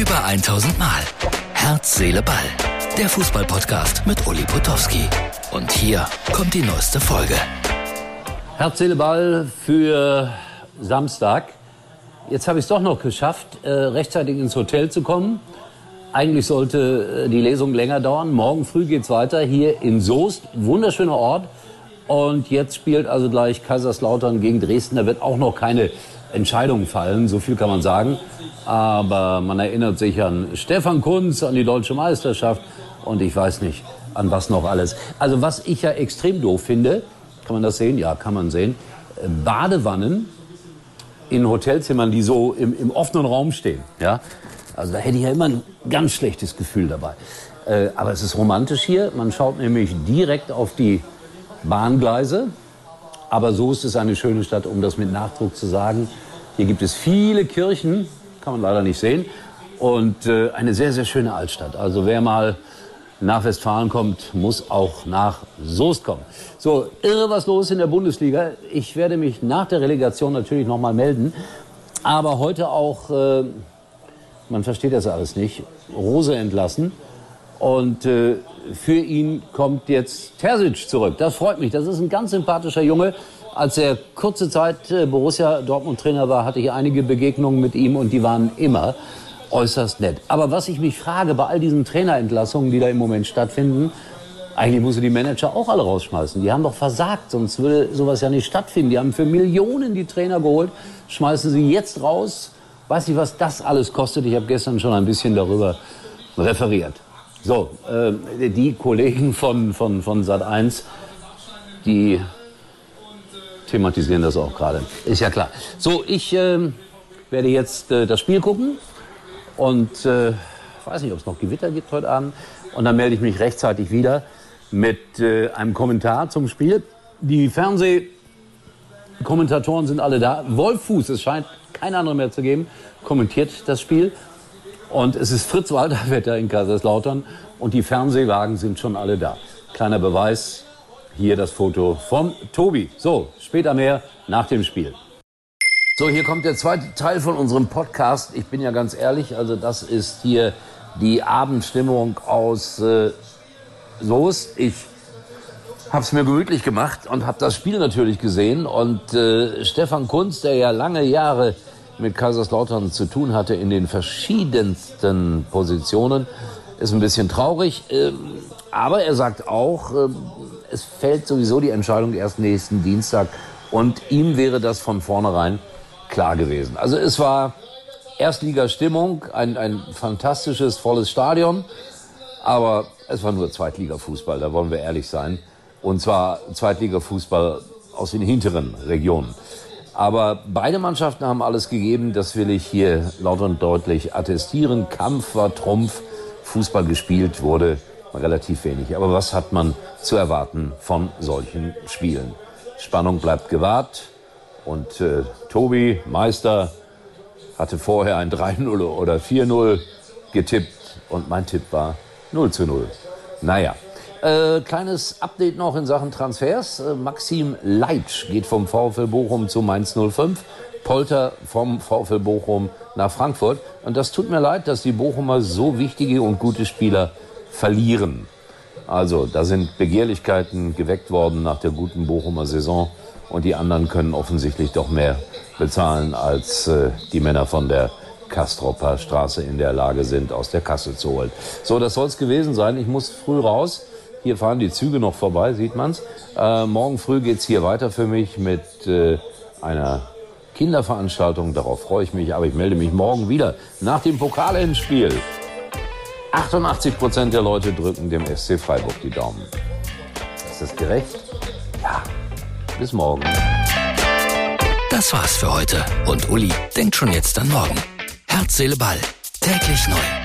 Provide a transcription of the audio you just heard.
Über 1000 Mal. Herz, Seele, Ball. Der Fußballpodcast mit Uli Potowski. Und hier kommt die neueste Folge. Herz, Seele, Ball für Samstag. Jetzt habe ich es doch noch geschafft, äh, rechtzeitig ins Hotel zu kommen. Eigentlich sollte äh, die Lesung länger dauern. Morgen früh geht's weiter hier in Soest. Wunderschöner Ort. Und jetzt spielt also gleich Kaiserslautern gegen Dresden. Da wird auch noch keine Entscheidung fallen, so viel kann man sagen. Aber man erinnert sich an Stefan Kunz, an die deutsche Meisterschaft und ich weiß nicht, an was noch alles. Also was ich ja extrem doof finde, kann man das sehen? Ja, kann man sehen. Badewannen in Hotelzimmern, die so im, im offenen Raum stehen. Ja? Also da hätte ich ja immer ein ganz schlechtes Gefühl dabei. Äh, aber es ist romantisch hier. Man schaut nämlich direkt auf die Bahngleise. Aber so ist eine schöne Stadt, um das mit Nachdruck zu sagen. Hier gibt es viele Kirchen, kann man leider nicht sehen. Und äh, eine sehr, sehr schöne Altstadt. Also wer mal nach Westfalen kommt, muss auch nach Soest kommen. So, irre was los in der Bundesliga. Ich werde mich nach der Relegation natürlich noch mal melden. Aber heute auch, äh, man versteht das alles nicht, Rose entlassen. Und äh, für ihn kommt jetzt Terzic zurück. Das freut mich. Das ist ein ganz sympathischer Junge. Als er kurze Zeit äh, Borussia Dortmund Trainer war, hatte ich einige Begegnungen mit ihm und die waren immer äußerst nett. Aber was ich mich frage bei all diesen Trainerentlassungen, die da im Moment stattfinden, eigentlich muss er die Manager auch alle rausschmeißen. Die haben doch versagt, sonst würde sowas ja nicht stattfinden. Die haben für Millionen die Trainer geholt, schmeißen sie jetzt raus. Weiß nicht, was das alles kostet. Ich habe gestern schon ein bisschen darüber referiert. So, äh, die Kollegen von, von, von Sat1, die thematisieren das auch gerade. Ist ja klar. So, ich äh, werde jetzt äh, das Spiel gucken und äh, weiß nicht, ob es noch Gewitter gibt heute Abend. Und dann melde ich mich rechtzeitig wieder mit äh, einem Kommentar zum Spiel. Die Fernsehkommentatoren sind alle da. Wolf Fuß, es scheint kein anderer mehr zu geben, kommentiert das Spiel. Und es ist Fritz Walterwetter in Kaiserslautern und die Fernsehwagen sind schon alle da. Kleiner Beweis, hier das Foto von Tobi. So, später mehr nach dem Spiel. So, hier kommt der zweite Teil von unserem Podcast. Ich bin ja ganz ehrlich, also das ist hier die Abendstimmung aus äh, Soest. Ich habe es mir gemütlich gemacht und habe das Spiel natürlich gesehen. Und äh, Stefan Kunz, der ja lange Jahre mit Kaiserslautern zu tun hatte in den verschiedensten Positionen. Ist ein bisschen traurig, ähm, aber er sagt auch, ähm, es fällt sowieso die Entscheidung erst nächsten Dienstag und ihm wäre das von vornherein klar gewesen. Also es war Erstligastimmung, ein, ein fantastisches, volles Stadion, aber es war nur Zweitligafußball, da wollen wir ehrlich sein. Und zwar Zweitligafußball aus den hinteren Regionen. Aber beide Mannschaften haben alles gegeben, das will ich hier laut und deutlich attestieren. Kampf war Trumpf, Fußball gespielt wurde relativ wenig. Aber was hat man zu erwarten von solchen Spielen? Spannung bleibt gewahrt und äh, Tobi, Meister, hatte vorher ein 3-0 oder 4-0 getippt und mein Tipp war 0 zu 0. Naja, äh, kleines Update noch in Sachen Transfers. Äh, Maxim Leitsch geht vom VfL Bochum zu Mainz 05. Polter vom VfL Bochum nach Frankfurt. Und das tut mir leid, dass die Bochumer so wichtige und gute Spieler verlieren. Also, da sind Begehrlichkeiten geweckt worden nach der guten Bochumer Saison. Und die anderen können offensichtlich doch mehr bezahlen, als äh, die Männer von der Kastropper Straße in der Lage sind, aus der Kasse zu holen. So, das soll es gewesen sein. Ich muss früh raus. Hier fahren die Züge noch vorbei, sieht man's. Äh, morgen früh geht's hier weiter für mich mit äh, einer Kinderveranstaltung. Darauf freue ich mich, aber ich melde mich morgen wieder nach dem Pokalendspiel. 88 Prozent der Leute drücken dem SC Freiburg die Daumen. Ist das gerecht? Ja. Bis morgen. Das war's für heute. Und Uli denkt schon jetzt an morgen. Herz, Seele, Ball. Täglich neu.